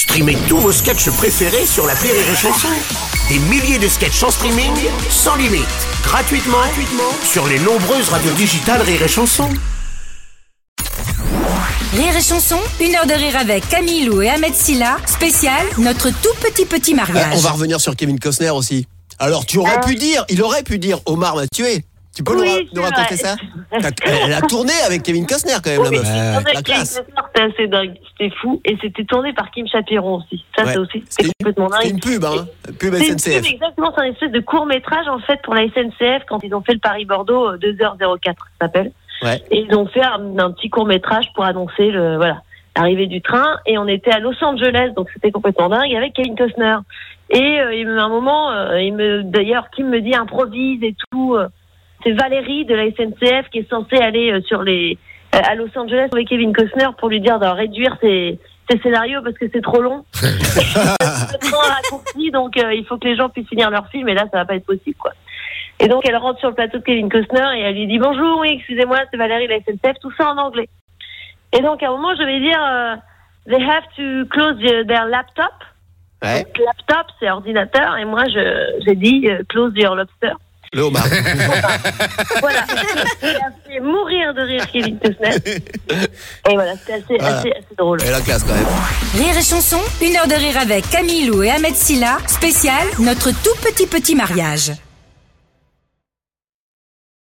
Streamez tous vos sketchs préférés sur la Rire et Chanson. Des milliers de sketchs en streaming, sans limite, gratuitement, gratuitement sur les nombreuses radios digitales Rire et Chanson. Rire et chanson, une heure de rire avec Camille Lou et Ahmed Silla, spécial notre tout petit petit Euh, mariage. on va revenir sur Kevin Costner aussi. Alors, tu aurais pu dire, il aurait pu dire, Omar m'a tué. Tu peux nous, Oui, c'est raconter vrai. ça? T'as- Elle a tourné avec Kevin Costner quand même, la meuf. la Kevin classe. C'était assez dingue, c'était fou. Et c'était tourné par Kim Chapiron aussi. Ça, Ouais. c'est aussi une- complètement dingue. une pub, hein. Pub C'est une SNCF. pub, exactement, c'est un espèce de court métrage en fait pour la SNCF quand ils ont fait le Paris-Bordeaux euh, 2h04, ça s'appelle. Ouais. Et ils ont fait un, un petit court métrage pour annoncer le voilà l'arrivée du train. Et on était à Los Angeles, donc c'était complètement dingue avec Kevin Costner. Et euh, il me- à un moment, euh, il me d'ailleurs Kim me dit improvise et tout. euh, c'est Valérie de la SNCF qui est censée aller euh, sur les euh, à Los Angeles avec Kevin Costner pour lui dire de réduire ses, ses scénarios parce que c'est trop long. temps raccourci, donc euh, il faut que les gens puissent finir leur film et là ça va pas être possible quoi. Et donc elle rentre sur le plateau de Kevin Costner et elle lui dit bonjour, oui excusez-moi c'est Valérie de la SNCF, tout ça en anglais. Et donc à un moment je vais dire euh, they have to close the- their laptop. Ouais. Donc, laptop c'est ordinateur et moi je j'ai dit euh, close your lobster. Le Omar. Voilà. A fait mourir de rire Kevin Costner. Et voilà, c'était assez, Voilà. assez, assez drôle. A la classe quand même. Rire et chanson, une heure de rire avec Camille Lou et Ahmed Silla, spécial notre tout petit petit mariage.